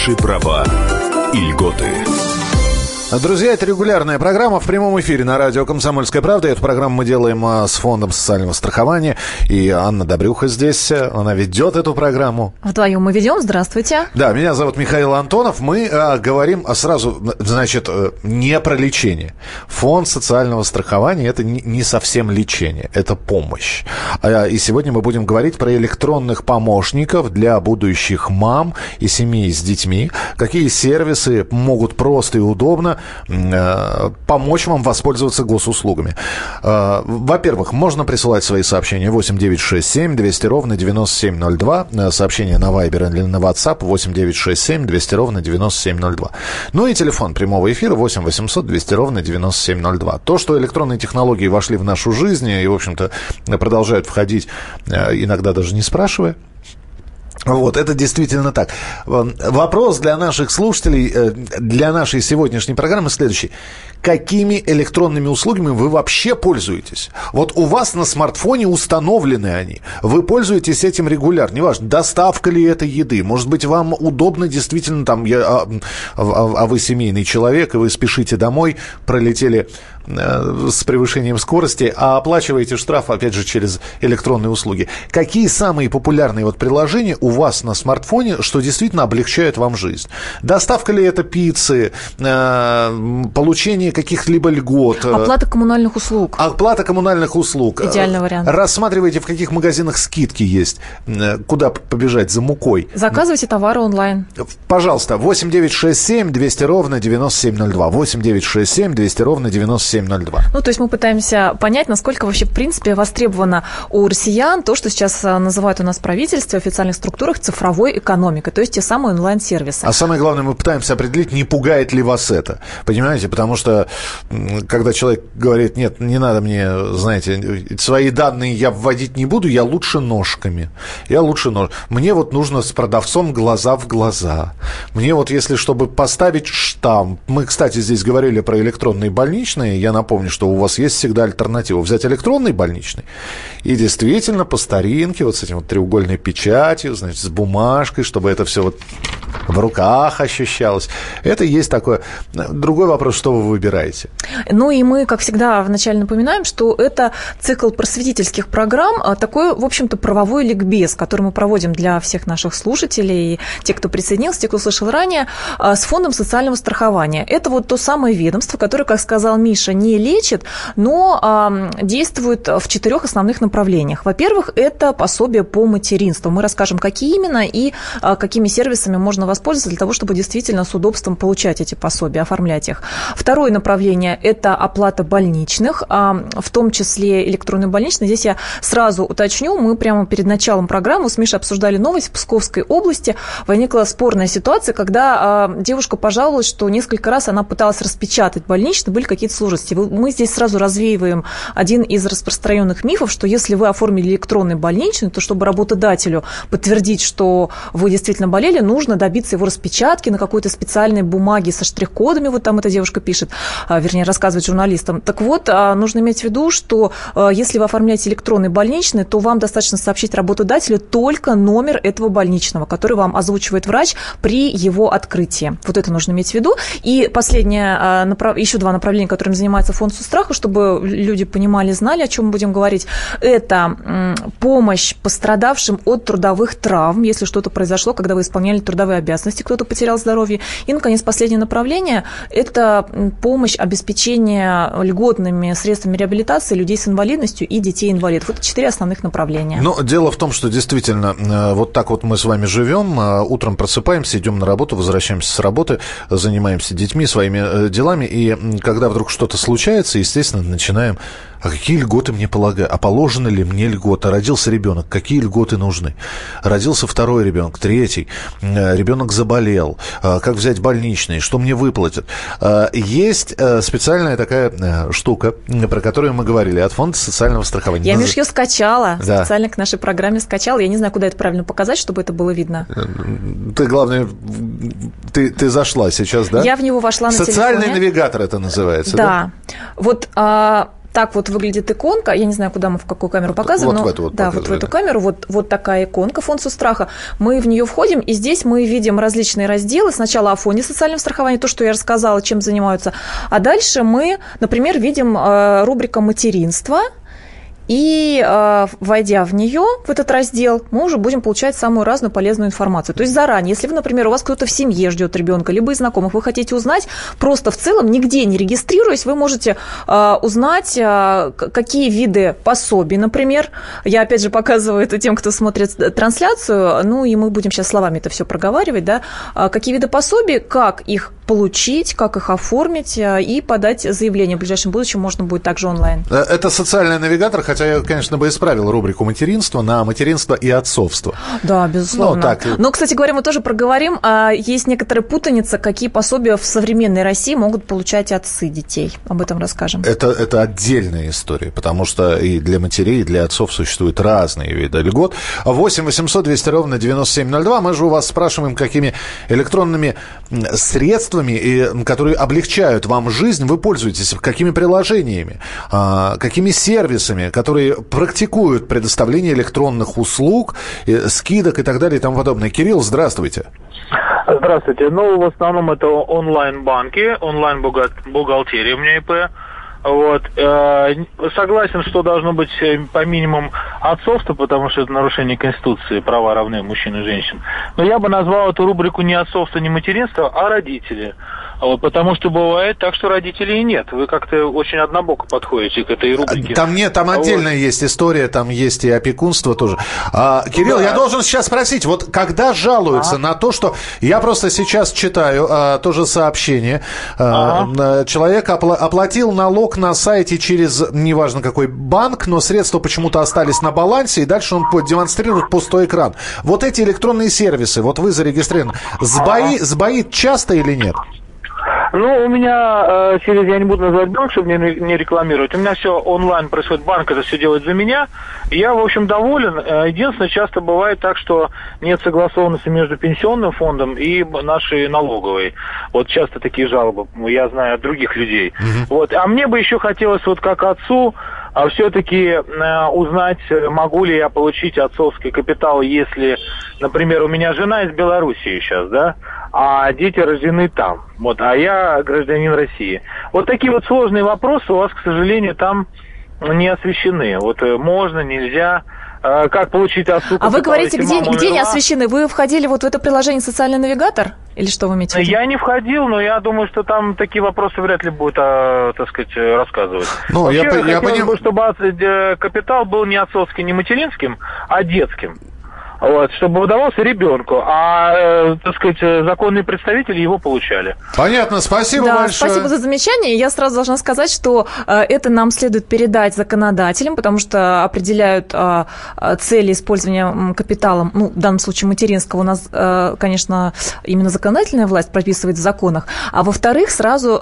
Ваши права и льготы. Друзья, это регулярная программа в прямом эфире на радио «Комсомольская правда». Эту программу мы делаем а, с Фондом социального страхования. И Анна Добрюха здесь, она ведет эту программу. Вдвоем мы ведем. Здравствуйте. Да, меня зовут Михаил Антонов. Мы а, говорим сразу, значит, э, не про лечение. Фонд социального страхования – это не совсем лечение, это помощь. А, и сегодня мы будем говорить про электронных помощников для будущих мам и семей с детьми. Какие сервисы могут просто и удобно Э, помочь вам воспользоваться госуслугами. Э, во-первых, можно присылать свои сообщения 8 9 6 7 200 ровно 9702. Э, сообщение на Viber или на WhatsApp 8 9 6 7 200 ровно 9702. Ну и телефон прямого эфира 8 800 200 ровно 9702. То, что электронные технологии вошли в нашу жизнь и, в общем-то, продолжают входить, иногда даже не спрашивая, вот, это действительно так. Вопрос для наших слушателей, э, для нашей сегодняшней программы следующий. Какими электронными услугами вы вообще пользуетесь? Вот у вас на смартфоне установлены они. Вы пользуетесь этим регулярно. Неважно, доставка ли это еды. Может быть, вам удобно действительно там, я, а, а, а вы семейный человек, и вы спешите домой, пролетели с превышением скорости, а оплачиваете штраф, опять же, через электронные услуги. Какие самые популярные вот приложения у вас на смартфоне, что действительно облегчает вам жизнь? Доставка ли это пиццы, э, получение каких-либо льгот? Э, Оплата коммунальных услуг. Оплата коммунальных услуг. Идеальный вариант. Рассматриваете, в каких магазинах скидки есть, куда побежать за мукой. Заказывайте товары онлайн. Пожалуйста, 8967 200 ровно 9702. 8967 200 ровно 9702. 9702. Ну, то есть мы пытаемся понять, насколько вообще, в принципе, востребовано у россиян то, что сейчас а, называют у нас правительство в официальных структурах цифровой экономикой, то есть те самые онлайн-сервисы. А самое главное, мы пытаемся определить, не пугает ли вас это. Понимаете? Потому что, когда человек говорит, нет, не надо мне, знаете, свои данные я вводить не буду, я лучше ножками. Я лучше нож. Мне вот нужно с продавцом глаза в глаза. Мне вот, если чтобы поставить штамп, мы, кстати, здесь говорили про электронные больничные, я напомню, что у вас есть всегда альтернатива. Взять электронный больничный и действительно по старинке, вот с этим вот треугольной печатью, значит, с бумажкой, чтобы это все вот в руках ощущалось. Это есть такое. Другой вопрос, что вы выбираете? Ну и мы, как всегда, вначале напоминаем, что это цикл просветительских программ, а такой, в общем-то, правовой ликбез, который мы проводим для всех наших слушателей, те, кто присоединился, те, кто слышал ранее, а, с Фондом социального страхования. Это вот то самое ведомство, которое, как сказал Миша, не лечит, но а, действует в четырех основных направлениях. Во-первых, это пособие по материнству. Мы расскажем, какие именно и какими сервисами можно воспользоваться для того, чтобы действительно с удобством получать эти пособия, оформлять их. Второе направление – это оплата больничных, а, в том числе электронный больничный. Здесь я сразу уточню, мы прямо перед началом программы с Мишей обсуждали новость. В Псковской области возникла спорная ситуация, когда а, девушка пожаловалась, что несколько раз она пыталась распечатать больничный, были какие-то сложности. Мы здесь сразу развеиваем один из распространенных мифов, что если вы оформили электронный больничный, то чтобы работодателю подтвердить, что вы действительно болели, нужно добиться его распечатки на какой-то специальной бумаге со штрих-кодами, вот там эта девушка пишет, а, вернее, рассказывает журналистам. Так вот, а, нужно иметь в виду, что а, если вы оформляете электронный больничный, то вам достаточно сообщить работодателю только номер этого больничного, который вам озвучивает врач при его открытии. Вот это нужно иметь в виду. И последнее, еще два направления, которыми занимается фонд Сустраха, чтобы люди понимали, знали, о чем мы будем говорить, это помощь пострадавшим от трудовых травм, если что-то произошло, когда вы исполняли трудовые обязанности кто-то потерял здоровье. И, наконец, последнее направление – это помощь, обеспечение льготными средствами реабилитации людей с инвалидностью и детей-инвалидов. Вот четыре основных направления. Но дело в том, что действительно э, вот так вот мы с вами живем, э, утром просыпаемся, идем на работу, возвращаемся с работы, занимаемся детьми, своими э, делами, и когда вдруг что-то случается, естественно, начинаем а какие льготы мне полагают, а положены ли мне льготы? Родился ребенок, какие льготы нужны? Родился второй ребенок, третий, э, ребенок заболел, э, как взять больничный, что мне выплатят? Э, есть специальная такая штука, про которую мы говорили, от фонда социального страхования. Я, Миш, ее скачала, да. специально к нашей программе скачала. Я не знаю, куда это правильно показать, чтобы это было видно. Ты, главное, ты, ты зашла сейчас, да? Я в него вошла на Социальный телефоне. навигатор это называется, да? Да. Вот а, так вот выглядит иконка. Я не знаю, куда мы в какую камеру показываем. Вот но, в эту вот Да, вот в эту камеру. Вот, вот такая иконка функцию страха. Мы в нее входим, и здесь мы видим различные разделы. Сначала о фоне социального страхования, то, что я рассказала, чем занимаются. А дальше мы, например, видим э, рубрика «Материнство», и э, войдя в нее, в этот раздел, мы уже будем получать самую разную полезную информацию. То есть заранее, если вы, например, у вас кто-то в семье ждет ребенка, либо из знакомых, вы хотите узнать, просто в целом, нигде не регистрируясь, вы можете э, узнать, э, какие виды пособий, например. Я, опять же, показываю это тем, кто смотрит трансляцию, ну и мы будем сейчас словами это все проговаривать, да, какие виды пособий, как их получить, как их оформить и подать заявление. В ближайшем будущем можно будет также онлайн. Это социальный навигатор, хотя я, конечно, бы исправил рубрику материнства на материнство и отцовство. Да, безусловно. Ну, так... Но, кстати говоря, мы тоже проговорим, а есть некоторая путаница, какие пособия в современной России могут получать отцы детей. Об этом расскажем. Это, это отдельная история, потому что и для матерей, и для отцов существуют разные виды льгот. 8 800 200 ровно 9702. Мы же у вас спрашиваем, какими электронными средствами, которые облегчают вам жизнь, вы пользуетесь, какими приложениями, а, какими сервисами, которые практикуют предоставление электронных услуг, скидок и так далее и тому подобное. Кирилл, здравствуйте. Здравствуйте. Ну, в основном это онлайн-банки, онлайн-бухгалтерия у меня ИП. Вот. Э, согласен, что должно быть э, по минимуму отцовство, потому что это нарушение Конституции, права равны мужчин и женщин. Но я бы назвал эту рубрику не отцовство, не материнство, а родители. Вот, потому что бывает так, что родителей нет. Вы как-то очень однобоко подходите к этой рубрике. Там нет, там отдельная вот. есть история, там есть и опекунство тоже. А, Кирилл, да. я должен сейчас спросить, вот когда жалуются а? на то, что я просто сейчас читаю а, тоже сообщение, а, а? человек опла- оплатил налог на сайте через неважно какой банк, но средства почему-то остались на балансе, и дальше он демонстрирует пустой экран. Вот эти электронные сервисы, вот вы зарегистрированы, сбои, сбоит часто или нет? Ну, у меня э, через, я не буду называть банк, чтобы не, не рекламировать, у меня все онлайн происходит, банк это все делает за меня. Я, в общем, доволен. Э, единственное, часто бывает так, что нет согласованности между пенсионным фондом и нашей налоговой. Вот часто такие жалобы, я знаю от других людей. Угу. Вот. А мне бы еще хотелось, вот как отцу, а все-таки э, узнать, могу ли я получить отцовский капитал, если, например, у меня жена из Белоруссии сейчас, да, а дети рождены там, вот, а я гражданин России. Вот такие вот сложные вопросы у вас, к сожалению, там не освещены. Вот э, можно, нельзя, э, как получить отцу. А вы говорите, где, где не освещены? Вы входили вот в это приложение «Социальный навигатор»? Или что вы имеете в виду? Я не входил, но я думаю, что там такие вопросы вряд ли будут, а, так сказать, рассказывать. Ну, Вообще, я, я понимаю, чтобы э, капитал был не отцовским, не материнским, а детским вот, чтобы удавался ребенку, а, э, так сказать, законные представители его получали. Понятно, спасибо да, большое. Спасибо за замечание. Я сразу должна сказать, что э, это нам следует передать законодателям, потому что определяют э, цели использования капитала, ну, в данном случае материнского, у нас, конечно, именно законодательная власть прописывает в законах. А во-вторых, сразу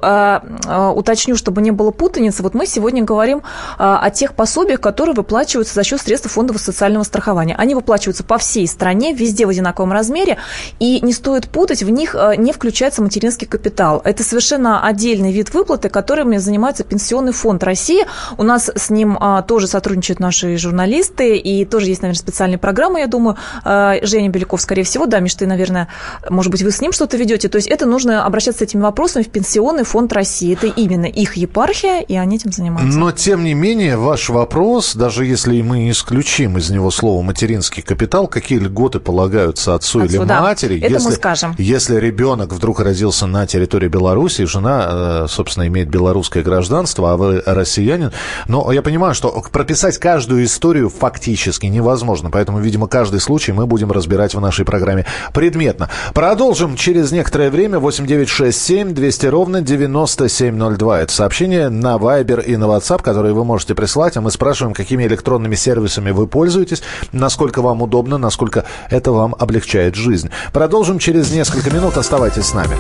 уточню, чтобы не было путаницы, вот мы сегодня говорим о тех пособиях, которые выплачиваются за счет средств фондового социального страхования. Они выплачиваются по всем всей стране, везде в одинаковом размере, и не стоит путать, в них э, не включается материнский капитал. Это совершенно отдельный вид выплаты, которыми занимается Пенсионный фонд России. У нас с ним а, тоже сотрудничают наши журналисты, и тоже есть, наверное, специальные программы, я думаю. А, Женя Беляков, скорее всего, да, Миш, ты, наверное, может быть, вы с ним что-то ведете. То есть это нужно обращаться с этими вопросами в Пенсионный фонд России. Это именно их епархия, и они этим занимаются. Но, тем не менее, ваш вопрос, даже если мы исключим из него слово «материнский капитал», какие льготы полагаются отцу, отцу или да. матери. Это если, мы скажем. Если ребенок вдруг родился на территории Беларуси, жена, э, собственно, имеет белорусское гражданство, а вы россиянин. Но я понимаю, что прописать каждую историю фактически невозможно. Поэтому, видимо, каждый случай мы будем разбирать в нашей программе предметно. Продолжим через некоторое время. 8967 200 ровно 9702. Это сообщение на Viber и на WhatsApp, которые вы можете прислать. А мы спрашиваем, какими электронными сервисами вы пользуетесь, насколько вам удобно, насколько это вам облегчает жизнь. Продолжим через несколько минут. Оставайтесь с нами.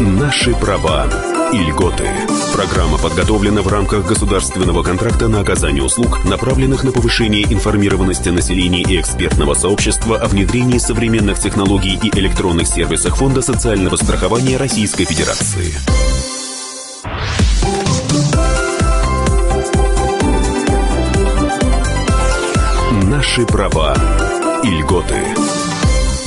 Наши права и льготы. Программа подготовлена в рамках государственного контракта на оказание услуг, направленных на повышение информированности населения и экспертного сообщества о внедрении современных технологий и электронных сервисах Фонда социального страхования Российской Федерации. Ваши права и льготы.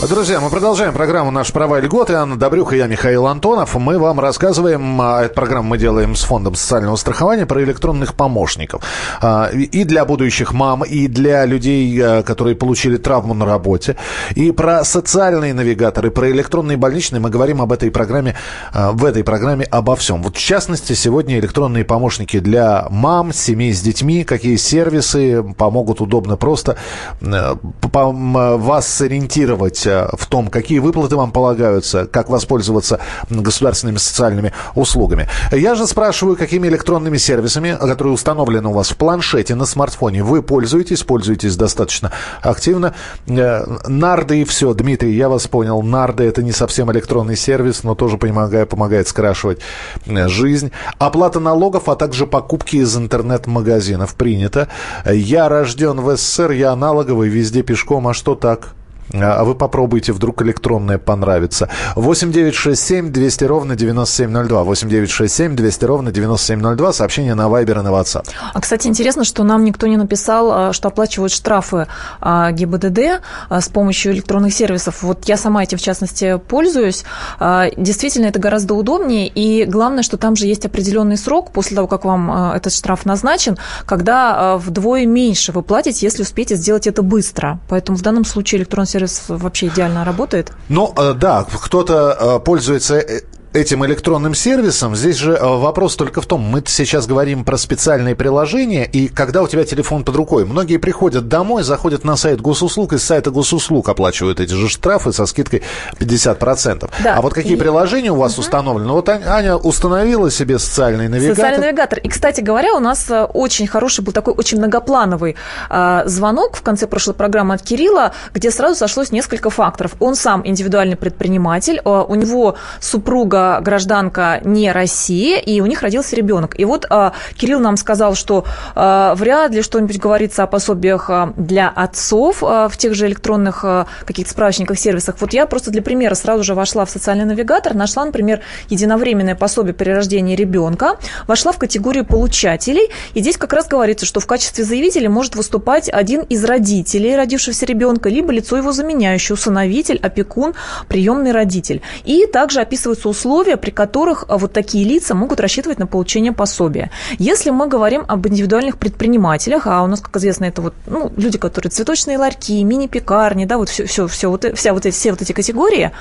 Друзья, мы продолжаем программу «Наши права и льготы». Анна Добрюха, я Михаил Антонов. Мы вам рассказываем, а, эту программу мы делаем с Фондом социального страхования, про электронных помощников. А, и для будущих мам, и для людей, а, которые получили травму на работе. И про социальные навигаторы, про электронные больничные мы говорим об этой программе, в этой программе обо всем. Вот в частности, сегодня электронные помощники для мам, семей с детьми, какие сервисы помогут удобно просто вас сориентировать в том, какие выплаты вам полагаются, как воспользоваться государственными социальными услугами. Я же спрашиваю, какими электронными сервисами, которые установлены у вас в планшете, на смартфоне, вы пользуетесь, пользуетесь достаточно активно. Э, нарды и все. Дмитрий, я вас понял. Нарды – это не совсем электронный сервис, но тоже помогает, помогает скрашивать э, жизнь. Оплата налогов, а также покупки из интернет-магазинов принято. Я рожден в СССР, я аналоговый, везде пешком, а что так? А, а вы попробуйте, вдруг электронное понравится. 8 9 6 7 200 ровно 9702. 8 9 6 7 200 ровно 9702. Сообщение на Вайбер и на WhatsApp. А, кстати, интересно, что нам никто не написал, а, что оплачивают штрафы ГИБДД с помощью электронных сервисов. Вот я сама этим, в частности, пользуюсь. Действительно, это гораздо удобнее. И главное, что там же есть определенный срок после того, как вам этот штраф назначен, когда вдвое меньше вы платите, если успеете сделать это быстро. Поэтому в данном случае электронный сервис вообще идеально работает? Ну, э, да, кто-то э, пользуется э, этим электронным сервисом. Здесь же э, вопрос только в том, мы сейчас говорим про специальные приложения, и когда у тебя телефон под рукой, многие приходят домой, заходят на сайт госуслуг, и с сайта госуслуг оплачивают эти же штрафы со скидкой 50%. Да. А вот какие и... приложения у вас угу. установлены? Вот Аня установила себе социальный навигатор. Социальный навигатор. И, кстати говоря, у нас э, очень хороший был такой очень многоплановый э, звонок в конце прошлой программы от Кирилла, где сразу сошлось несколько факторов. Он сам индивидуальный предприниматель, э, у него супруга гражданка не России, и у них родился ребенок. И вот а, Кирилл нам сказал, что а, вряд ли что-нибудь говорится о пособиях для отцов в тех же электронных каких-то справочниках, сервисах. Вот я просто для примера сразу же вошла в социальный навигатор, нашла, например, единовременное пособие при рождении ребенка, вошла в категорию получателей, и здесь как раз говорится, что в качестве заявителя может выступать один из родителей родившегося ребенка, либо лицо его заменяющее, усыновитель, опекун, приемный родитель. И также описываются условия условия, при которых а, вот такие лица могут рассчитывать на получение пособия. Если мы говорим об индивидуальных предпринимателях, а у нас, как известно, это вот ну, люди, которые цветочные ларьки, мини-пекарни, да, вот все, все, все вот, вся вот эти, все вот эти категории,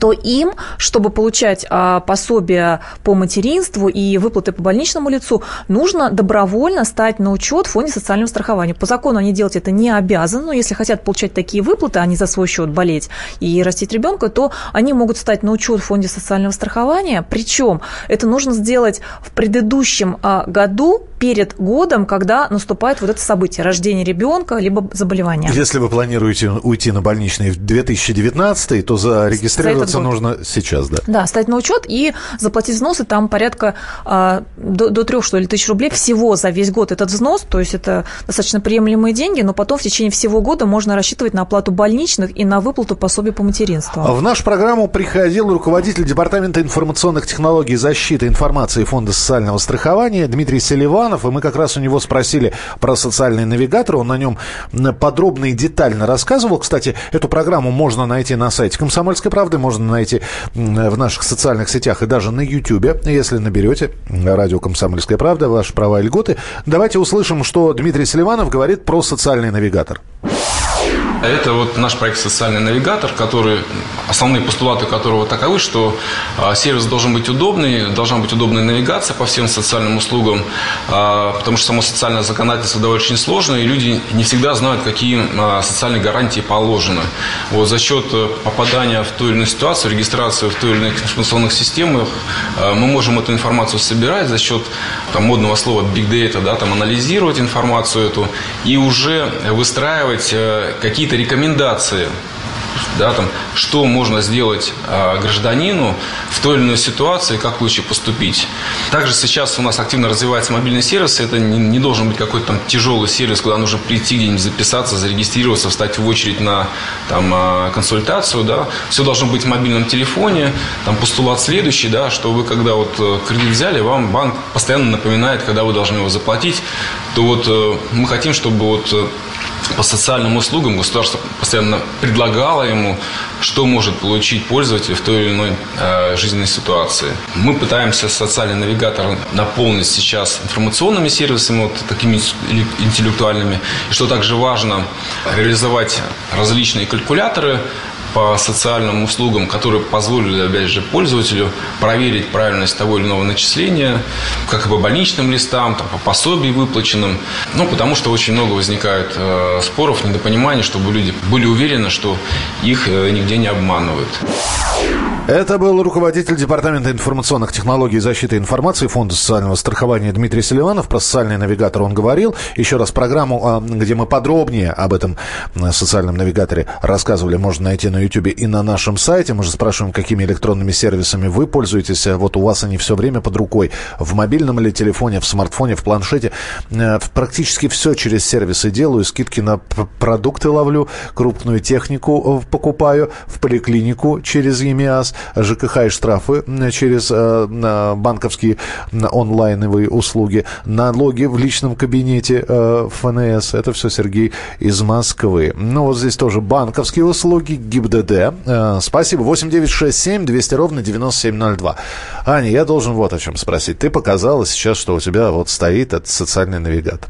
то им, чтобы получать а, пособие по материнству и выплаты по больничному лицу, нужно добровольно стать на учет в фонде социального страхования. По закону они делать это не обязаны, но если хотят получать такие выплаты, а не за свой счет болеть и растить ребенка, то они могут стать на учет в фонде социального страхования. Причем это нужно сделать в предыдущем а, году перед годом, когда наступает вот это событие, рождение ребенка, либо заболевание. Если вы планируете уйти на больничный в 2019, то зарегистрироваться нужно сейчас, да? Да, стать на учет и заплатить взносы, там порядка а, до, до 3, что ли, тысяч рублей всего за весь год этот взнос, то есть это достаточно приемлемые деньги, но потом в течение всего года можно рассчитывать на оплату больничных и на выплату пособий по материнству. В нашу программу приходил руководитель Департамента информационных технологий и защиты информации Фонда социального страхования Дмитрий Селиванов, Романов, и мы как раз у него спросили про социальный навигатор. Он на нем подробно и детально рассказывал. Кстати, эту программу можно найти на сайте «Комсомольской правды», можно найти в наших социальных сетях и даже на YouTube, если наберете радио «Комсомольская правда», ваши права и льготы. Давайте услышим, что Дмитрий Селиванов говорит про социальный навигатор. Это вот наш проект «Социальный навигатор», который, основные постулаты которого таковы, что а, сервис должен быть удобный, должна быть удобная навигация по всем социальным услугам, а, потому что само социальное законодательство довольно очень сложное, и люди не всегда знают, какие а, социальные гарантии положены. Вот за счет э, попадания в ту или иную ситуацию, регистрации в той или иной информационных системах, мы можем эту информацию собирать за счет там, модного слова big data, да, там, анализировать информацию эту и уже выстраивать э, какие-то какие-то рекомендации, да, там, что можно сделать э, гражданину в той или иной ситуации, как лучше поступить. Также сейчас у нас активно развивается мобильный сервис. Это не, не должен быть какой-то там тяжелый сервис, куда нужно прийти где-нибудь записаться, зарегистрироваться, встать в очередь на там, э, консультацию. Да. Все должно быть в мобильном телефоне. Там постулат следующий, да, что вы когда вот э, кредит взяли, вам банк постоянно напоминает, когда вы должны его заплатить. То вот э, мы хотим, чтобы вот по социальным услугам государство постоянно предлагало ему, что может получить пользователь в той или иной э, жизненной ситуации. Мы пытаемся социальный навигатор наполнить сейчас информационными сервисами, вот такими интеллектуальными. И что также важно, реализовать различные калькуляторы, по социальным услугам, которые позволили, опять же, пользователю проверить правильность того или иного начисления, как и по больничным листам, там, по пособиям выплаченным. Ну, потому что очень много возникает э, споров, недопониманий, чтобы люди были уверены, что их э, нигде не обманывают. Это был руководитель Департамента информационных технологий и защиты информации Фонда социального страхования Дмитрий Селиванов. Про социальный навигатор он говорил. Еще раз программу, а, где мы подробнее об этом социальном навигаторе рассказывали, можно найти на YouTube и на нашем сайте. Мы же спрашиваем, какими электронными сервисами вы пользуетесь. Вот у вас они все время под рукой. В мобильном или телефоне, в смартфоне, в планшете. Э, практически все через сервисы делаю. Скидки на продукты ловлю, крупную технику э, покупаю, в поликлинику через ЕМИАС ЖКХ и штрафы через э, банковские онлайновые услуги, налоги в личном кабинете э, ФНС. Это все Сергей из Москвы. Ну, вот здесь тоже банковские услуги, ГИБДД. Э, спасибо. 8967 200 ровно 9702. Аня, я должен вот о чем спросить. Ты показала сейчас, что у тебя вот стоит этот социальный навигатор.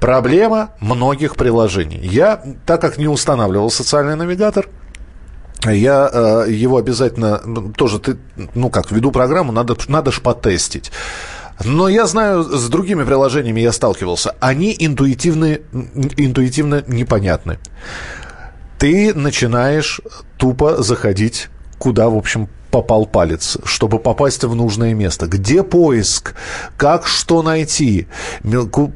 Проблема многих приложений. Я, так как не устанавливал социальный навигатор, я э, его обязательно ну, тоже ты, ну как, веду программу, надо, надо ж потестить. Но я знаю, с другими приложениями я сталкивался. Они интуитивны, интуитивно непонятны. Ты начинаешь тупо заходить куда, в общем, попал палец, чтобы попасть в нужное место? Где поиск? Как что найти?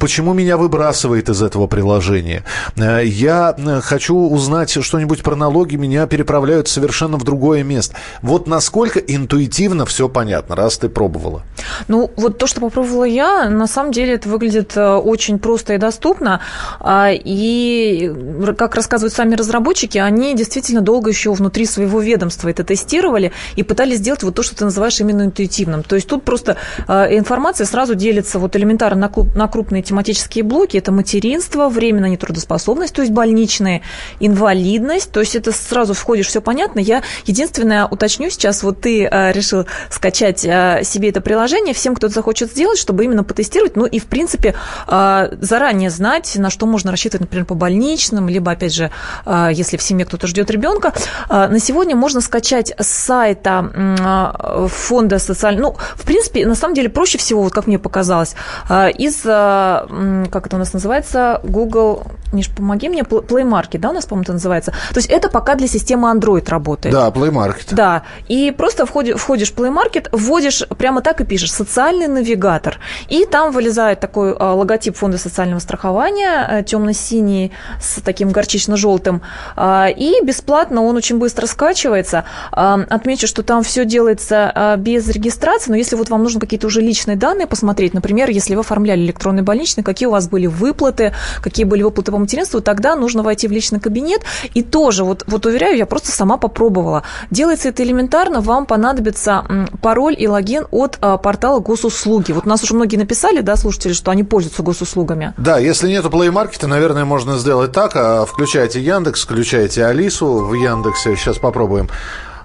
Почему меня выбрасывает из этого приложения? Э, я э, хочу узнать что-нибудь про налоги, меня переправляют совершенно в другое место. Вот насколько интуитивно все понятно, раз ты пробовала? Ну, вот то, что попробовала я, на самом деле это выглядит э, очень просто и доступно. А, и, как рассказывают сами разработчики, они действительно долго еще внутри своего ведомства это тестировали и пытались сделать вот то, что ты называешь именно интуитивным. То есть тут просто э, информация сразу делится вот элементарно на, крупные тематические блоки. Это материнство, временная нетрудоспособность, то есть больничная, инвалидность. То есть это сразу входишь, все понятно. Я единственное уточню сейчас, вот ты э, решил скачать э, себе это приложение, всем, кто захочет сделать, чтобы именно потестировать, ну и в принципе заранее знать, на что можно рассчитывать, например, по больничным, либо, опять же, если в семье кто-то ждет ребенка. На сегодня можно скачать с сайта а, фонда социального... Ну, в принципе, на самом деле проще всего, вот как мне показалось, а, из, а, как это у нас называется, Google... Миш, помоги мне, Play Market, да, у нас, по-моему, это называется? То есть это пока для системы Android работает. Да, Play Market. Да, и просто входишь, входишь в Play Market, вводишь, прямо так и пишешь, социальный навигатор, и там вылезает такой логотип фонда социального страхования, темно-синий, с таким горчично-желтым, и бесплатно он очень быстро скачивается. Отмечу, что там все делается а, без регистрации, но если вот вам нужно какие-то уже личные данные посмотреть, например, если вы оформляли электронный больничный, какие у вас были выплаты, какие были выплаты по материнству, тогда нужно войти в личный кабинет и тоже, вот, вот уверяю, я просто сама попробовала. Делается это элементарно, вам понадобится пароль и логин от а, портала госуслуги. Вот у нас уже многие написали, да, слушатели, что они пользуются госуслугами. Да, если нету Play Market, наверное, можно сделать так. А, включайте Яндекс, включайте Алису в Яндексе. Сейчас попробуем.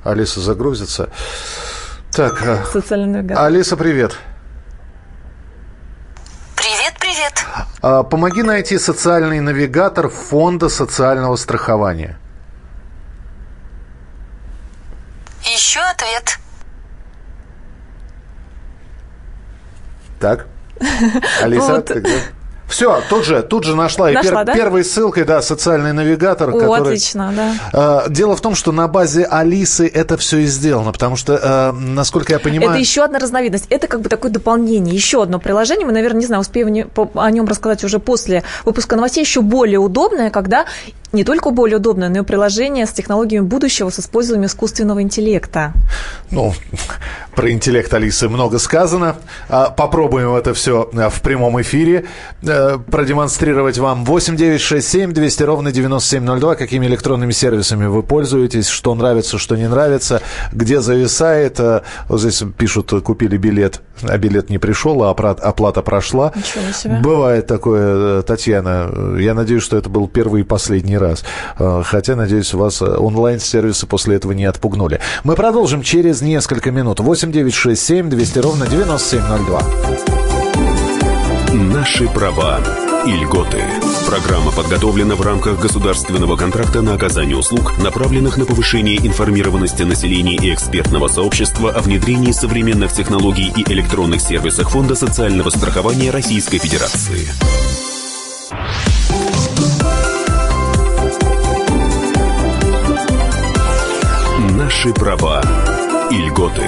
Алиса загрузится. Так, а, Алиса, привет. Привет, привет. А, помоги найти социальный навигатор Фонда социального страхования. Ищу ответ. Так. Алиса, вот. ты где? Все, тут же, тут же нашла. нашла и пер, да? первой ссылкой, да, социальный навигатор. О, который, отлично, да. Э, дело в том, что на базе Алисы это все и сделано, потому что, э, насколько я понимаю... Это еще одна разновидность. Это как бы такое дополнение, еще одно приложение. Мы, наверное, не знаю, успеем о нем рассказать уже после выпуска новостей. Еще более удобное, когда не только более удобное, но и приложение с технологиями будущего с использованием искусственного интеллекта. Ну, про интеллект Алисы много сказано. А, попробуем это все а, в прямом эфире э, продемонстрировать вам. 8 9 6 7 200 ровно 9702. Какими электронными сервисами вы пользуетесь, что нравится, что не нравится, где зависает. Э, вот здесь пишут, купили билет, а билет не пришел, а оплата прошла. Бывает такое, э, Татьяна. Я надеюсь, что это был первый и последний раз. Хотя, надеюсь, вас онлайн-сервисы после этого не отпугнули. Мы продолжим через несколько минут. 8 8 9 6 7 200 ровно 9702. Наши права и льготы. Программа подготовлена в рамках государственного контракта на оказание услуг, направленных на повышение информированности населения и экспертного сообщества о внедрении современных технологий и электронных сервисах Фонда социального страхования Российской Федерации. Наши права и льготы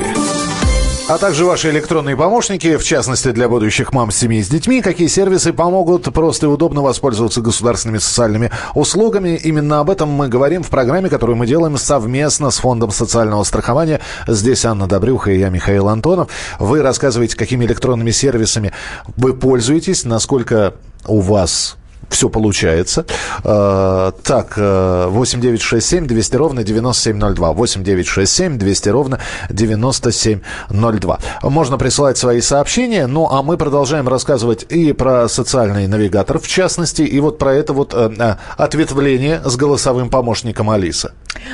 а также ваши электронные помощники, в частности для будущих мам с семьей с детьми, какие сервисы помогут просто и удобно воспользоваться государственными социальными услугами. Именно об этом мы говорим в программе, которую мы делаем совместно с Фондом социального страхования. Здесь Анна Добрюха и я, Михаил Антонов. Вы рассказываете, какими электронными сервисами вы пользуетесь, насколько у вас все получается. Э, так, 8967 200 ровно 9702. 8967 200 ровно 9702. Можно присылать свои сообщения, ну а мы продолжаем рассказывать и про социальный навигатор, в частности, и вот про это вот э, э, ответвление с голосовым помощником Алиса.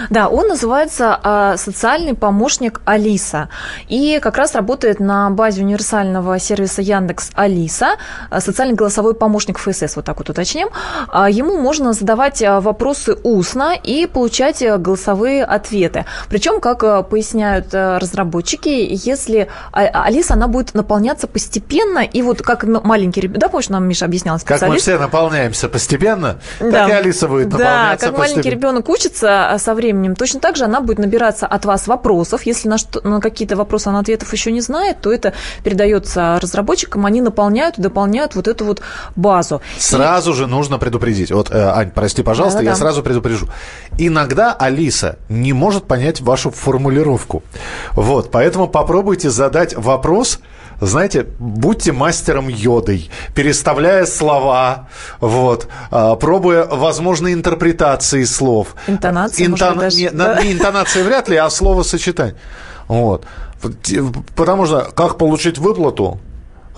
Да, он называется социальный помощник Алиса. И как раз работает на базе универсального сервиса Яндекс Алиса, социальный голосовой помощник ФСС, вот так вот уточню уточним, а, ему можно задавать а, вопросы устно и получать э, голосовые ответы. Причем, как э, поясняют э, разработчики, если а, Алиса, она будет наполняться постепенно, и вот как маленький ребенок, да, помнишь, нам Миша объяснял специалист? Как мы все наполняемся постепенно, да. так и Алиса будет наполняться Да, как маленький ребенок учится со временем, точно так же она будет набираться от вас вопросов. Если на, что, на какие-то вопросы она ответов еще не знает, то это передается разработчикам, они наполняют и дополняют вот эту вот базу. Сразу и... же нужно предупредить. Вот, э, Ань, прости, пожалуйста, Да-да-да. я сразу предупрежу. Иногда Алиса не может понять вашу формулировку. Вот, поэтому попробуйте задать вопрос, знаете, будьте мастером йодой, переставляя слова, вот, а, пробуя возможные интерпретации слов. Интонации, Интон... может быть, даже... не, не интонации вряд ли, а словосочетание. Вот. Потому что как получить выплату,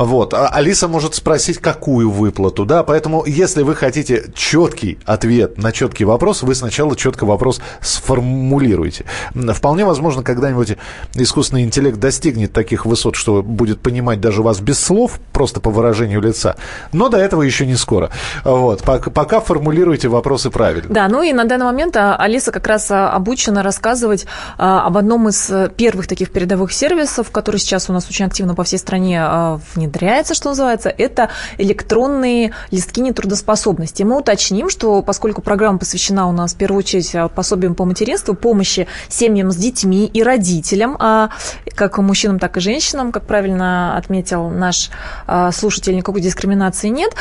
вот. А Алиса может спросить, какую выплату, да, поэтому если вы хотите четкий ответ на четкий вопрос, вы сначала четко вопрос сформулируете. Вполне возможно, когда-нибудь искусственный интеллект достигнет таких высот, что будет понимать даже вас без слов, просто по выражению лица, но до этого еще не скоро. Вот. Пока формулируйте вопросы правильно. Да, ну и на данный момент а, Алиса как раз а, обучена рассказывать об одном из э, первых таких передовых сервисов, который сейчас у нас очень активно по всей стране внедряется внедряется, что называется, это электронные листки нетрудоспособности. Мы уточним, что поскольку программа посвящена у нас в первую очередь а, пособиям по материнству, помощи семьям с детьми и родителям, а, как мужчинам, так и женщинам, как правильно отметил наш а, слушатель, никакой дискриминации нет,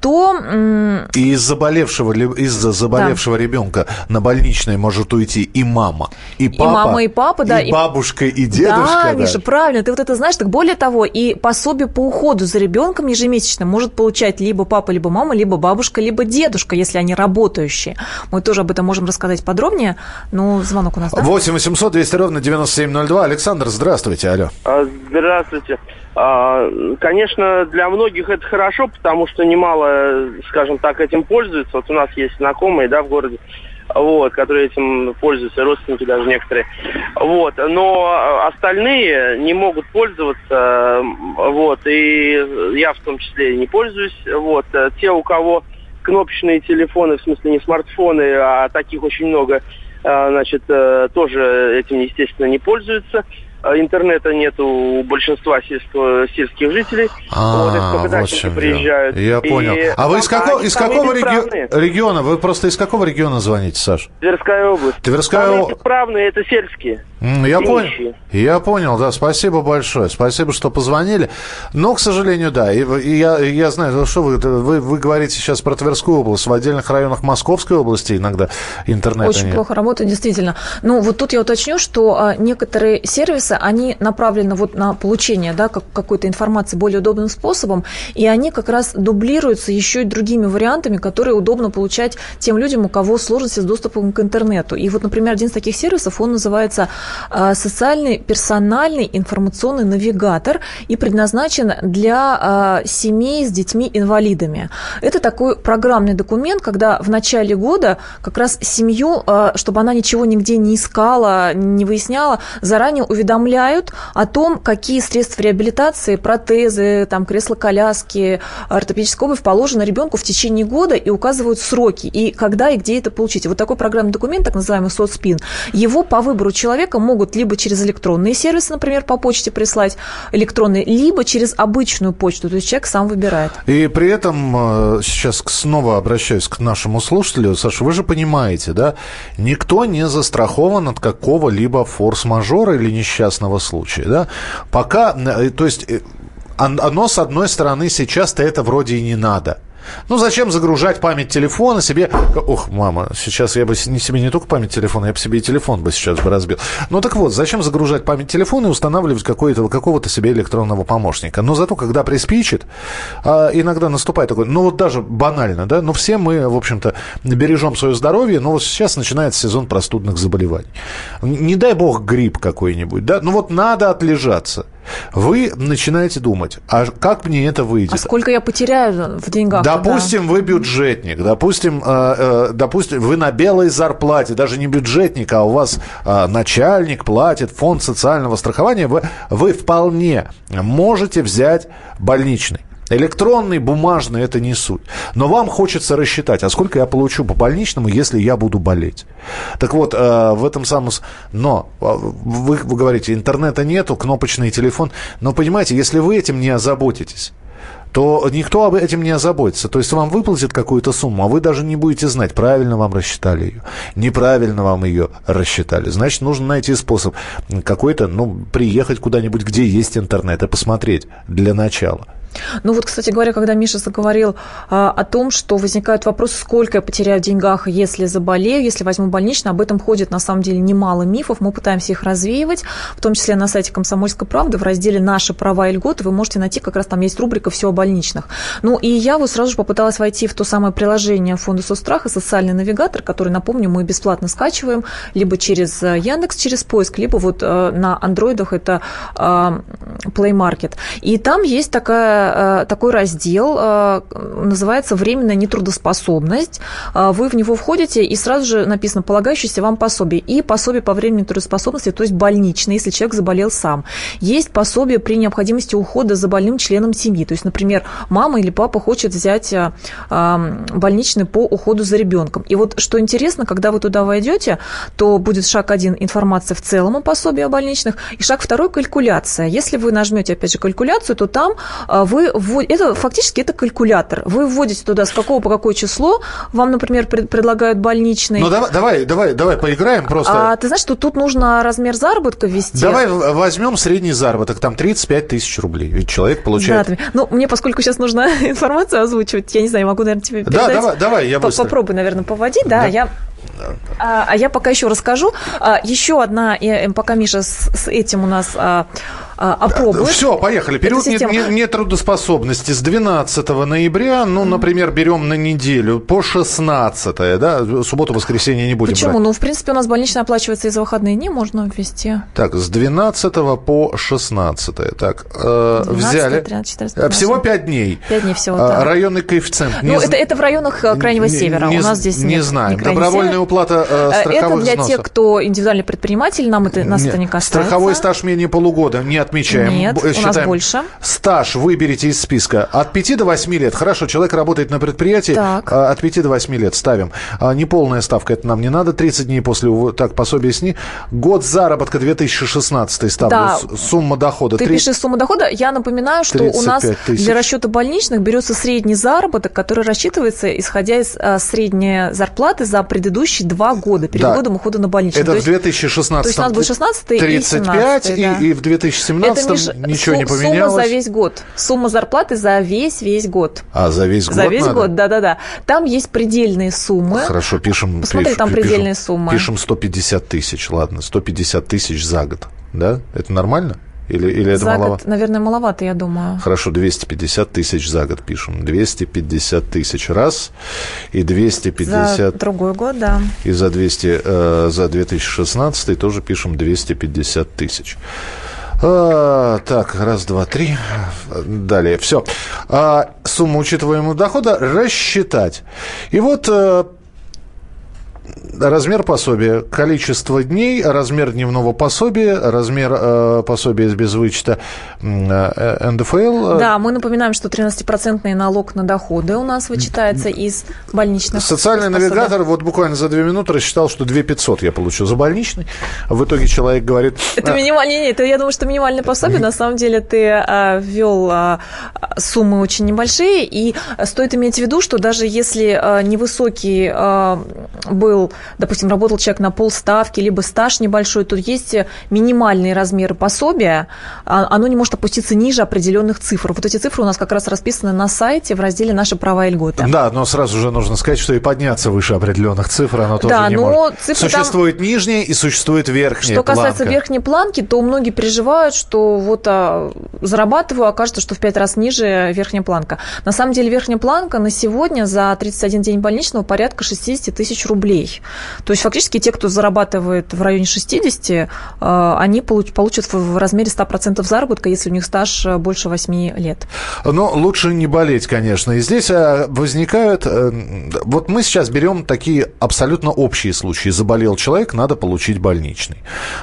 то... И из заболевшего, из-за заболевшего да. ребенка на больничное может уйти и мама, и папа, и мама, и папа, да, и, и бабушка, и дедушка. Да, да, Миша, правильно, ты вот это знаешь, так более того, и пособие пособие по уходу за ребенком ежемесячно может получать либо папа, либо мама, либо бабушка, либо дедушка, если они работающие. Мы тоже об этом можем рассказать подробнее, но звонок у нас, да? 8 800 200 ровно 9702. Александр, здравствуйте, алло. А, здравствуйте. А, конечно, для многих это хорошо, потому что немало, скажем так, этим пользуются. Вот у нас есть знакомые, да, в городе, вот, которые этим пользуются, родственники даже некоторые. Вот, но остальные не могут пользоваться, вот, и я в том числе не пользуюсь. Вот, те, у кого кнопочные телефоны, в смысле не смартфоны, а таких очень много, а, значит, э, тоже этим, естественно, не пользуются. Э, интернета нет у большинства сельско- сельских жителей. А, вот, из вот приезжают. Я И понял. А вы из какого, из какого реги- региона? Вы просто из какого региона звоните, Саш? Тверская область. Тверская Самые о- бесправные это сельские. Я понял. Я понял, да. Спасибо большое. Спасибо, что позвонили. Но, к сожалению, да. И, и я, я знаю, что вы, вы, вы говорите сейчас про Тверскую область. В отдельных районах Московской области иногда интернета Очень нет. плохо работает, действительно. Ну, вот тут я уточню, что а, некоторые сервисы, они направлены вот на получение да, как, какой-то информации более удобным способом, и они как раз дублируются еще и другими вариантами, которые удобно получать тем людям, у кого сложности с доступом к интернету. И вот, например, один из таких сервисов, он называется а, «Социальный персональный информационный навигатор» и предназначен для а, семей с детьми-инвалидами. Это такой программный документ, когда в начале года как раз семью, а, чтобы она ничего нигде не искала, не выясняла, заранее уведомляют о том, какие средства реабилитации, протезы, там, кресла-коляски, ортопедическая обувь положено ребенку в течение года и указывают сроки, и когда и где это получить. Вот такой программный документ, так называемый соцпин, его по выбору человека могут либо через электронные сервисы, например, по почте прислать электронные, либо через обычную почту, то есть человек сам выбирает. И при этом э, сейчас снова обращаюсь к нашему слушателю. Саша, вы же понимаете, да, никто не застрахован от какого-либо форс-мажора или несчастного случая, да. Пока, э, то есть, э, он- оно, с одной стороны, сейчас-то это вроде и не надо. Ну, зачем загружать память телефона себе? Ох, мама, сейчас я бы не себе не только память телефона, я бы себе и телефон бы сейчас бы разбил. Ну, так вот, зачем загружать память телефона и устанавливать какого-то себе электронного помощника? Но зато, когда приспичит, а, иногда наступает такой, ну, вот даже банально, да, ну, все мы, в общем-то, бережем свое здоровье, но вот сейчас начинается сезон простудных заболеваний. Не дай бог грипп какой-нибудь, да, ну, вот надо отлежаться. Вы начинаете думать, а как мне это выйдет? А сколько я потеряю в деньгах? Допустим, вы бюджетник, допустим, э, э, допустим, вы на белой зарплате, даже не бюджетник, а у вас э, начальник платит фонд социального страхования, вы, вы вполне можете взять больничный. Электронный, бумажный – это не суть. Но вам хочется рассчитать, а сколько я получу по больничному, если я буду болеть. Так вот, э, в этом самом... Но э, вы, вы говорите, интернета нету, кнопочный телефон. Но понимаете, если вы этим не озаботитесь, то никто об этим не озаботится. То есть вам выплатят какую-то сумму, а вы даже не будете знать, правильно вам рассчитали ее, неправильно вам ее рассчитали. Значит, нужно найти способ какой-то, ну, приехать куда-нибудь, где есть интернет, и посмотреть для начала. Ну вот, кстати говоря, когда Миша заговорил а, о том, что возникают вопросы, сколько я потеряю в деньгах, если заболею, если возьму больничный, об этом ходит на самом деле немало мифов, мы пытаемся их развеивать, в том числе на сайте «Комсомольской правды» в разделе «Наши права и льготы» вы можете найти, как раз там есть рубрика «Все о больничных». Ну и я вот сразу же попыталась войти в то самое приложение фонда соцстраха «Социальный навигатор», который, напомню, мы бесплатно скачиваем, либо через э, Яндекс, через поиск, либо вот э, на андроидах это э, Play Market. И там есть такая э, такой раздел, э, называется «Временная нетрудоспособность». Э, Вы в него входите, и сразу же написано «Полагающееся вам пособие». И пособие по временной нетрудоспособности, то есть больничное, если человек заболел сам. Есть пособие при необходимости ухода за больным членом семьи. То есть, например, мама или папа хочет взять э, э, больничный по уходу за ребенком. И вот что интересно, когда вы туда войдете, то будет шаг один – информация в целом о пособии о больничных, и шаг второй – калькуляция. Если вы нажмете, опять же, калькуляцию, то там а, вы ввод- это фактически это калькулятор. Вы вводите туда с какого по какое число, вам, например, пред- предлагают больничный. Ну, давай, давай, давай, давай поиграем просто. А ты знаешь, что тут нужно размер заработка ввести? Давай возьмем средний заработок, там 35 тысяч рублей. Ведь человек Да, получает... ты- ну, мне, поскольку сейчас нужно информацию озвучивать, я не знаю, могу, наверное, тебе Да, передать. давай, давай, я быстро. Попробуй, наверное, поводить, да, Да. я... А, а я пока еще расскажу. А, еще одна, э, э, пока Миша с, с этим у нас а, а, опробует. Все, поехали. Период Эта не- не- нетрудоспособности с 12 ноября, ну, например, берем на неделю, по 16, да, субботу, воскресенье не будем Почему? брать. Ну, в принципе, у нас больничная оплачивается и за выходные дни, можно ввести. Так, с 12 по 16. Так, э, 12, взяли. 13, 14, Э, Всего 15. 5 дней. Пять дней всего, А, да. Районный коэффициент. Ну, Не это, это в районах э, Крайнего не- Севера. не У нас здесь Не нет, знаем. не Север. уплата э, Э, страховых Это для взносов. тех, кто индивидуальный предприниматель, нам это, нас это не Нет, касается. Страховой стаж менее полугода. Нет, отмечаем. Нет, Б- у нас считаем. больше. Стаж выберите из списка от 5 до 8 лет. Хорошо, человек работает на предприятии. Так. а, От 5 до 8 лет ставим. А, Неполная ставка, это нам не надо. 30 дней после так, пособие СНИ. Год заработка 2016 ставлю. Да. Сумма дохода. Ты Три- пишешь сумму дохода. Я напоминаю, что у нас 35 тысяч. для расчета больничных берется средний заработок, который рассчитывается, исходя из а, средней зарплаты за предыдущие два года перед Да. годом ухода на больничный. Это То в есть 2016 то есть у нас будет 16 и 35, 17, и, да. и в 2017 это, Миш, ничего су- не поменялось. Сумма за весь год. Сумма зарплаты за весь весь год. А, за весь год за весь надо? год, да-да-да. Там есть предельные суммы. Хорошо, пишем. Посмотри, пишем, там пишем- предельные суммы. Пишем 150 тысяч, ладно, 150 тысяч за год, да? Это нормально? Или, или это за маловато? год, наверное, маловато, я думаю. Хорошо, 250 тысяч за год пишем. 250 тысяч раз и 250... За другой год, да. И за, 200, э, за 2016 тоже пишем 250 тысяч. А, так, раз, два, три. Далее, все. А, сумму учитываемого дохода рассчитать. И вот э, размер пособия, количество дней, размер дневного пособия, размер э, пособия без вычета э, НДФЛ. Да, мы напоминаем, что 13% налог на доходы у нас вычитается из больничных. Социальный навигатор вот буквально за две минуты рассчитал, что 2 500 я получу за больничный. В итоге человек говорит... Это «А, минимальный, нет, это, я думаю, что минимальное пособие. На самом деле ты а, ввел а, суммы очень небольшие, и стоит иметь в виду, что даже если невысокий был, допустим, работал человек на полставки, либо стаж небольшой, то есть минимальные размеры пособия, а, оно не может опуститься ниже определенных цифр. Вот эти цифры у нас как раз расписаны на сайте в разделе «Наши права и льготы». Да, но сразу же нужно сказать, что и подняться выше определенных цифр оно тоже Да, не но может. цифры там- Существует нижняя и существует верхняя Что касается планка. верхней планки, то многие переживают, что вот а, зарабатываю, окажется, что в пять раз ниже верхняя планка. На самом деле верхняя планка на сегодня за 31 день больничного порядка 60 тысяч рублей. То есть фактически те, кто зарабатывает в районе 60, а, они получ- получат в- размере 100% заработка, если у них стаж а, больше 8 лет. Но лучше не болеть, конечно. И здесь э, возникают... э, Вот мы сейчас берем такие абсолютно общие случаи. Заболел человек, надо получить больничный.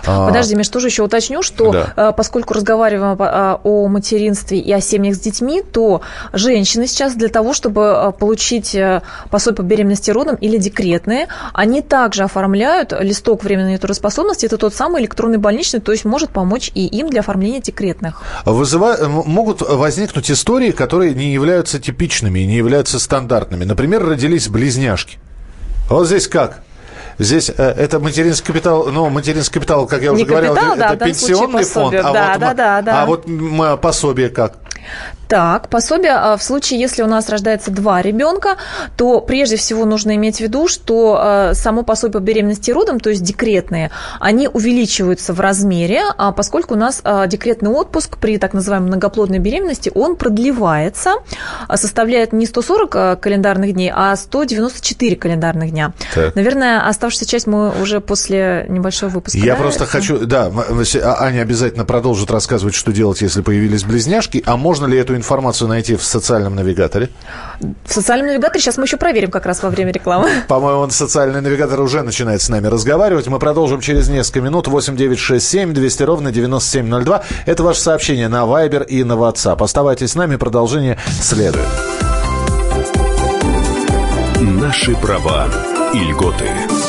А, Подожди, Миш, тоже еще уточню, что Да. э, поскольку разговариваем о, материнстве и о семьях с детьми, то женщины сейчас для того, чтобы э, получить э, пособие по беременности и родам или декретные, они также оформляют листок временной трудоспособности, это тот самый электронный больничный, то есть может помочь и им для оформления декретных. вызыва- м- могут возникнуть истории, которые не являются типичными не являются стандартными. Например, родились близняшки. Вот здесь как? Здесь э, это материнский капитал, ну, материнский капитал, как я Не уже говорил, капитал, это, да, это пенсионный фонд, пособие. а, Да, вот, да, да, да. а вот пособие как? Так, пособие а, в случае, если у нас рождается два ребенка, то прежде всего нужно иметь в виду, что а, само пособие по беременности и родам, то есть декретные, они увеличиваются в размере, а, поскольку у нас декретный отпуск при так называемой многоплодной беременности, он продлевается, составляет не 140 а, календарных дней, а 194 календарных дня. Так. Наверное, оставшуюся часть мы уже после небольшого выпуска. Я да, просто хочу, да, Аня обязательно продолжит рассказывать, что делать, если появились близняшки. А можно ли эту информацию найти в социальном навигаторе? В социальном навигаторе сейчас мы еще проверим как раз во время рекламы. По-моему, он социальный навигатор уже начинает с нами разговаривать. Мы продолжим через несколько минут. 8 9 6 7 200 ровно 9702. Это ваше сообщение на Viber и на WhatsApp. Оставайтесь с нами, продолжение следует. Наши права и льготы.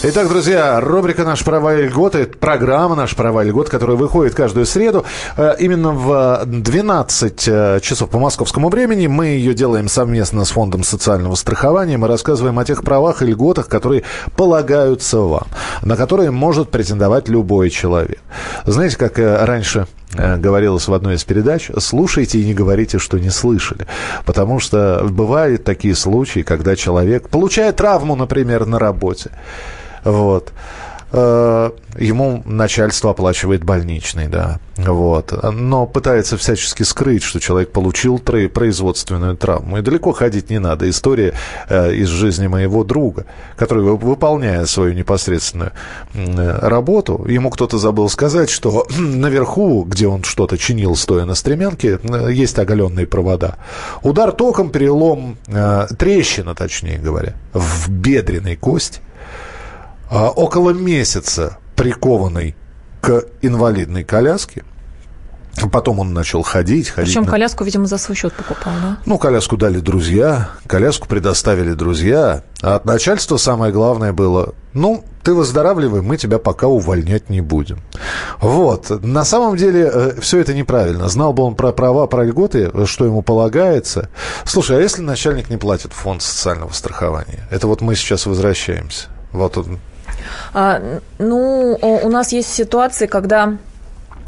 Итак, друзья, рубрика «Наши права и льготы», программа «Наши права и льготы», которая выходит каждую среду. Э, Именно в 12 э, часов по московскому времени мы ее делаем совместно с Фондом социального страхования. Мы рассказываем о тех правах и льготах, которые полагаются вам, на которые может претендовать любой человек. Знаете, как э, раньше э, говорилось в одной из передач, слушайте и не говорите, что не слышали. Потому что бывают такие случаи, когда человек получает травму, например, на работе. Вот. Э, ему начальство оплачивает больничный, да, вот, но пытается всячески скрыть, что человек получил производственную травму. И далеко ходить не надо. История э, из жизни моего друга, который, выполняя свою непосредственную э, работу, ему кто-то забыл сказать, что наверху, где он что-то чинил, стоя на стремянке, есть оголенные провода. Удар током, перелом, трещина, точнее говоря, в бедренной кости, около месяца прикованный к инвалидной коляске. Потом он начал ходить, ходить. Причем на... коляску, видимо, за свой счет покупал, да? Ну, коляску дали друзья, коляску предоставили друзья. А от начальства самое главное было, ну, ты выздоравливай, мы тебя пока увольнять не будем. Вот. На самом деле э, все это неправильно. Знал бы он про права, про льготы, что ему полагается. Слушай, а если начальник не платит фонд социального страхования? Это вот мы сейчас возвращаемся. Вот он, а, ну, у нас есть ситуации, когда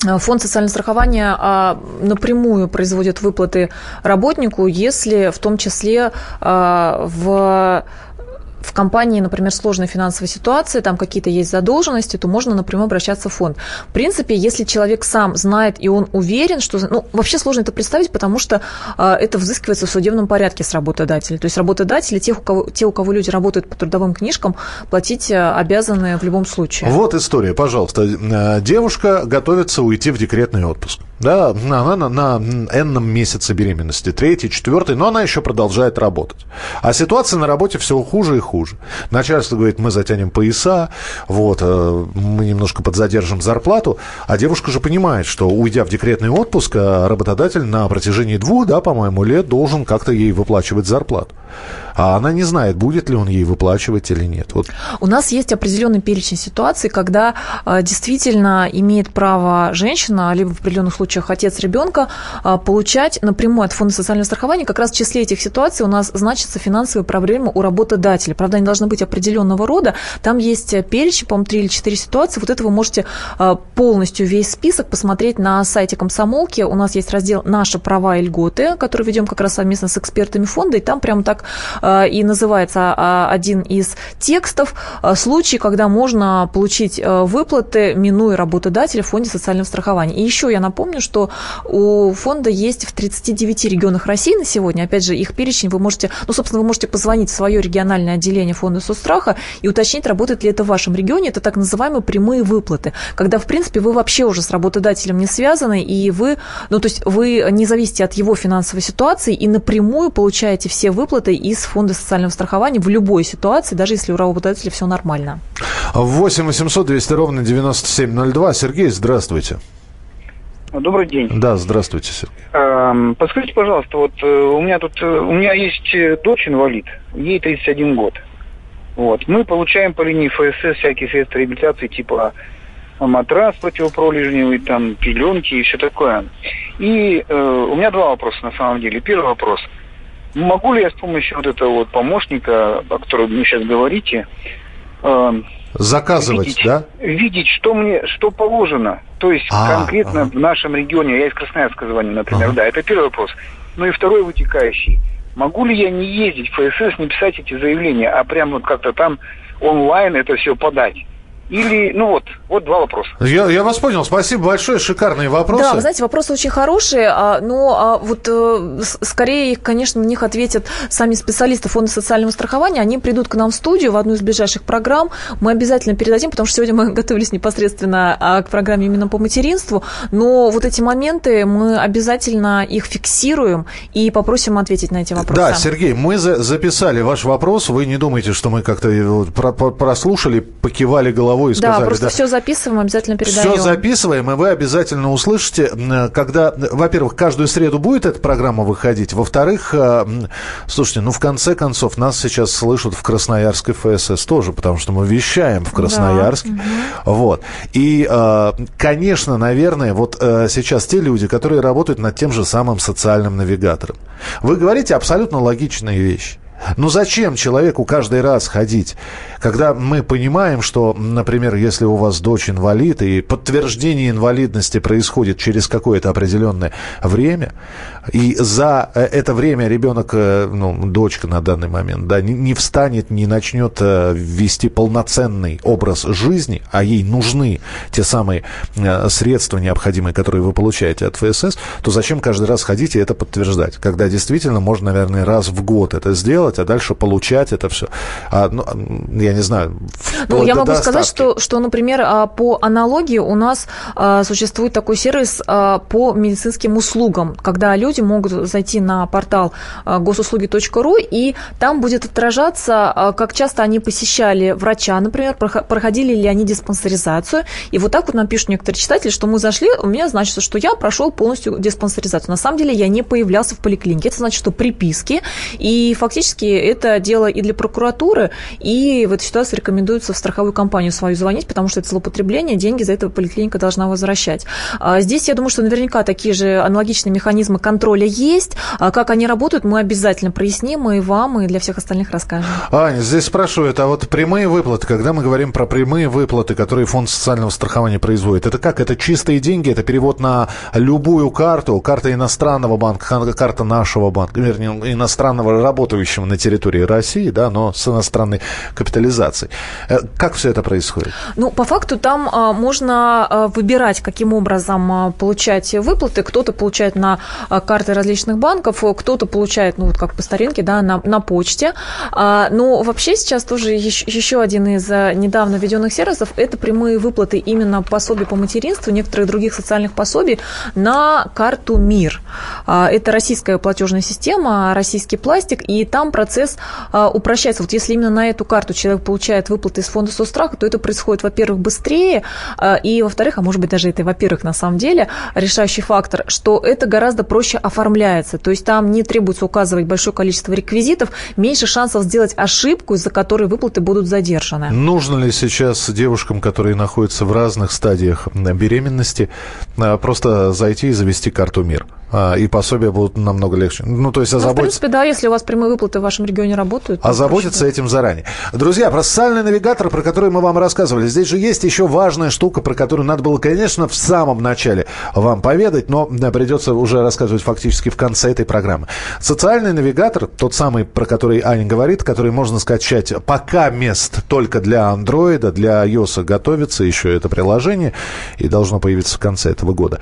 а, Фонд социального страхования а, напрямую производит выплаты работнику, если в том числе в в компании, например, сложная финансовая ситуация, там какие-то есть задолженности, то можно напрямую обращаться в фонд. В принципе, если человек сам знает и он уверен, что... Ну, вообще сложно это представить, потому что э, это взыскивается в судебном порядке с работодателя. То есть работодатели, тех, у кого, те, у кого люди работают по трудовым книжкам, платить э, обязаны в любом случае. Вот история, пожалуйста. Э, девушка готовится уйти в декретный отпуск. Да, она на, на энном месяце беременности, третий, четвертый, но она еще продолжает работать. А ситуация на работе все хуже и хуже. Начальство говорит, мы затянем пояса, вот, э, мы немножко подзадержим зарплату, а девушка же понимает, что уйдя в декретный отпуск, э, работодатель на протяжении двух, да, по-моему, лет должен как-то ей выплачивать зарплату а она не знает, будет ли он ей выплачивать или нет. Вот. У нас есть определенный перечень ситуаций, когда а, действительно имеет право женщина, либо в определенных случаях отец ребенка, а, получать напрямую от фонда социального страхования. Как раз в числе этих ситуаций у нас значится финансовая проблема у работодателя. Правда, они должны быть определенного рода. Там есть перечень, по-моему, три или четыре ситуации. Вот это вы можете а, полностью весь список посмотреть на сайте комсомолки. У нас есть раздел «Наши права и льготы», который ведем как раз совместно с экспертами фонда, и там прямо так Э, и называется а, один из текстов случай, когда можно получить выплаты, минуя работодателя в фонде социального страхования. И еще я напомню, что у фонда есть в 39 регионах России на сегодня, опять же, их перечень вы можете, ну, собственно, вы можете позвонить в свое региональное отделение фонда соцстраха и уточнить, работает ли это в вашем регионе. Это так называемые прямые выплаты, когда, в принципе, вы вообще уже с работодателем не связаны, и вы, ну, то есть вы не зависите от его финансовой ситуации и напрямую получаете все выплаты из фонда социального страхования в любой ситуации, даже если у работодателя все нормально. 8 800 200 ровно 9702. Сергей, здравствуйте. Добрый день. Да, здравствуйте, Сергей. Эм, подскажите, пожалуйста, вот э, у меня тут, э, у меня есть э, дочь инвалид, ей 31 год. Вот. Мы получаем по линии ФСС всякие средства реабилитации, типа матрас противопролежневый, там, пеленки и все такое. И э, у меня два вопроса на самом деле. Первый вопрос – Могу ли я с помощью вот этого вот помощника, о котором вы сейчас говорите, э, заказывать, видеть, да? Видеть, что мне, что положено. То есть а, конкретно ага. в нашем регионе, я из Красноярска звоню, например, ага. да, это первый вопрос. Ну и второй вытекающий. Могу ли я не ездить в ФСС, не писать эти заявления, а прямо вот как-то там онлайн это все подать? Или, ну вот, вот два вопроса. Я, я вас понял. Спасибо большое. Шикарные вопросы. Да, вы знаете, вопросы очень хорошие, а, но а, вот э, скорее, конечно, на них ответят сами специалисты Фонда социального страхования. Они придут к нам в студию в одну из ближайших программ. Мы обязательно передадим, потому что сегодня мы готовились непосредственно а, к программе именно по материнству. Но вот эти моменты мы обязательно их фиксируем и попросим ответить на эти вопросы. Да, Сергей, мы за записали ваш вопрос. Вы не думайте, что мы как-то прослушали, покивали головой головой и сказали... Да, просто да, все записываем, обязательно передаем. Все записываем, и вы обязательно услышите, когда, во-первых, каждую среду будет эта программа выходить, во-вторых, э, слушайте, ну, в конце концов, нас сейчас слышат в Красноярской ФСС тоже, потому что мы вещаем в Красноярске. Да. Вот. И, э, конечно, наверное, вот э, сейчас те люди, которые работают над тем же самым социальным навигатором. Вы говорите абсолютно логичные вещи. Ну зачем человеку каждый раз ходить, когда мы понимаем, что, например, если у вас дочь инвалид, и подтверждение инвалидности происходит через какое-то определенное время, и за э, это время ребенок, э, ну, дочка на данный момент, да, не встанет, не начнет э, вести полноценный образ жизни, а ей нужны те самые средства необходимые, которые вы получаете от ФСС, то зачем каждый раз ходить и это подтверждать? Когда действительно можно, наверное, раз в год это сделать, а дальше получать это все. А, ну, я не знаю. Ну, я могу сказать, что, что, например, а, по аналогии у нас а, существует такой сервис по медицинским услугам, когда люди могут зайти на портал а, госуслуги.ру, и там будет отражаться, а, как часто они посещали врача, например, проходили ли они диспансеризацию. И вот так вот нам пишут некоторые читатели, что мы зашли, у меня значит, что я прошел полностью диспансеризацию. На самом деле я не появлялся в поликлинике. Это значит, что приписки. И фактически это дело и для прокуратуры, и в этой ситуации рекомендуется в страховую компанию свою звонить, потому что это злоупотребление, деньги за это поликлиника должна возвращать. А здесь, я думаю, что наверняка такие же аналогичные механизмы контроля контроля есть. А как они работают, мы обязательно проясним и вам, и для всех остальных расскажем. Аня, здесь спрашивают, а вот прямые выплаты, когда мы говорим про прямые выплаты, которые Фонд социального страхования производит, это как? Это чистые деньги, это перевод на любую карту, карта иностранного банка, карта нашего банка, вернее, иностранного работающего на территории России, да, но с иностранной капитализацией. Э, как все это происходит? Ну, по факту там а, можно а, выбирать, каким образом а, получать выплаты. Кто-то получает на карты различных банков, кто-то получает, ну, вот как по старинке, да, на, на почте. Но вообще сейчас тоже еще, один из недавно введенных сервисов – это прямые выплаты именно пособий по материнству, некоторых других социальных пособий на карту МИР. Это российская платежная система, российский пластик, и там процесс а, упрощается. Вот если именно на эту карту человек получает выплаты из фонда соцстраха, то это происходит, во-первых, быстрее, а, и, во-вторых, а может быть, даже это, во-первых, на самом деле, решающий фактор, что это гораздо проще оформляется. То есть там не требуется указывать большое количество реквизитов, меньше шансов сделать ошибку, из-за которой выплаты будут задержаны. Нужно ли сейчас девушкам, которые находятся в разных стадиях беременности, э, просто зайти и завести карту МИР? А, и пособия будут намного легче. Ну, то есть озаботиться... Ну, в принципе, да, если у вас прямые выплаты в вашем регионе работают. Озаботиться этим заранее. Друзья, про социальный навигатор, про который мы вам рассказывали, здесь же есть еще важная штука, про которую надо было, конечно, в самом начале вам поведать, но придется уже рассказывать фактически в конце этой программы. Социальный навигатор, тот самый, про который Аня говорит, который можно скачать пока мест только для андроида, для iOS готовится еще это приложение и должно появиться в конце этого года.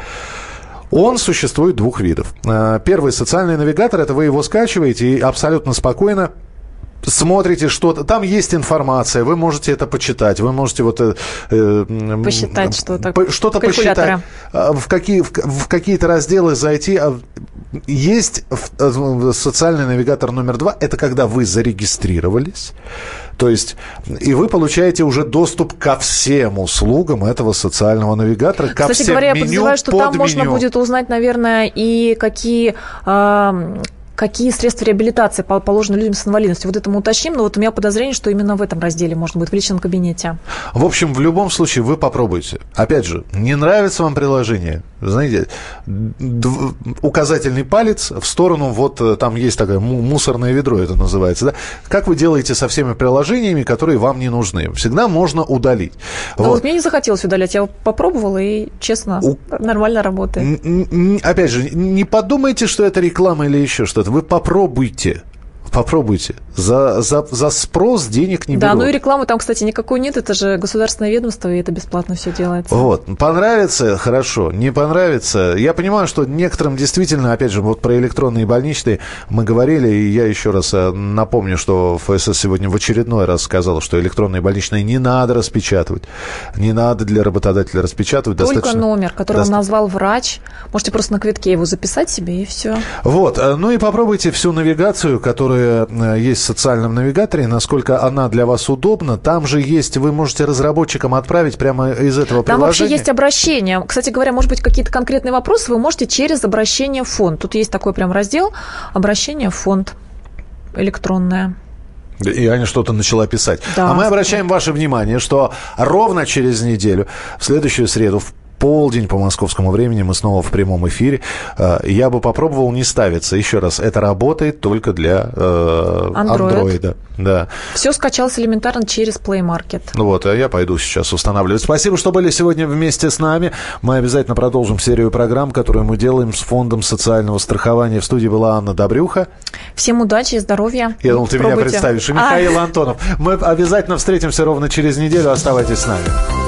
Он существует двух видов. Э, первый социальный навигатор, это вы его скачиваете и абсолютно спокойно смотрите что-то, там есть информация, вы можете это почитать, вы можете вот... Э, э посчитать что-то. Что-то посчитать. Э, в, какие, в, в какие-то разделы зайти. А, есть социальный навигатор номер два, это когда вы зарегистрировались, то есть, и вы получаете уже доступ ко всем услугам этого социального навигатора, ко Кстати всем говоря, меню, я подозреваю, что там меню. можно будет узнать, наверное, и какие какие средства реабилитации положены людям с инвалидностью. Вот это мы уточним, но вот у меня подозрение, что именно в этом разделе можно будет в личном кабинете. В общем, в любом случае вы попробуйте. Опять же, не нравится вам приложение, знаете, указательный палец в сторону, вот э, там есть такое мусорное ведро, это называется, да? Как вы делаете со всеми приложениями, которые вам не нужны? Всегда можно удалить. Ну вот. вот мне не захотелось удалять, я попробовала и, честно, У... нормально работает. Опять же, не подумайте, что это реклама или еще что-то вы попробуйте. Попробуйте. За, за, за спрос денег не да, берут. Да, ну и рекламы там, кстати, никакой нет. Это же государственное ведомство, и это бесплатно все делается. Вот. Понравится – хорошо. Не понравится. Я понимаю, что некоторым действительно, опять же, вот про электронные больничные мы говорили, и я еще раз э, напомню, что ФСС сегодня в очередной раз сказал, что электронные больничные не надо распечатывать. Не надо для работодателя распечатывать. Только достаточно... номер, который Доста... назвал врач. Можете просто на квитке его записать себе, и все. Вот. Э, ну и попробуйте всю навигацию, которую которая э, есть в социальном навигаторе, насколько она для вас удобна. Там же есть, вы можете разработчикам отправить прямо из этого приложения. Там вообще есть обращение. Кстати говоря, может быть, какие-то конкретные вопросы вы можете через обращение в фонд. Тут есть такой прям раздел «Обращение в фонд» электронное. И Аня что-то начала писать. Да. А мы обращаем ваше внимание, что ровно через неделю, в следующую среду, в полдень по московскому времени. Мы снова в прямом эфире. Э, я бы попробовал не ставиться. Еще раз, это работает только для э, Android. Android. Да. Все скачалось элементарно через Play Market. Ну вот, а я пойду сейчас устанавливать. Спасибо, что были сегодня вместе с нами. Мы обязательно продолжим серию программ, которую мы делаем с Фондом социального страхования. В студии была Анна Добрюха. Всем удачи и здоровья. Я думал, ты меня представишь. И А. Михаил Антонов. Мы обязательно встретимся ровно через неделю. Оставайтесь с нами.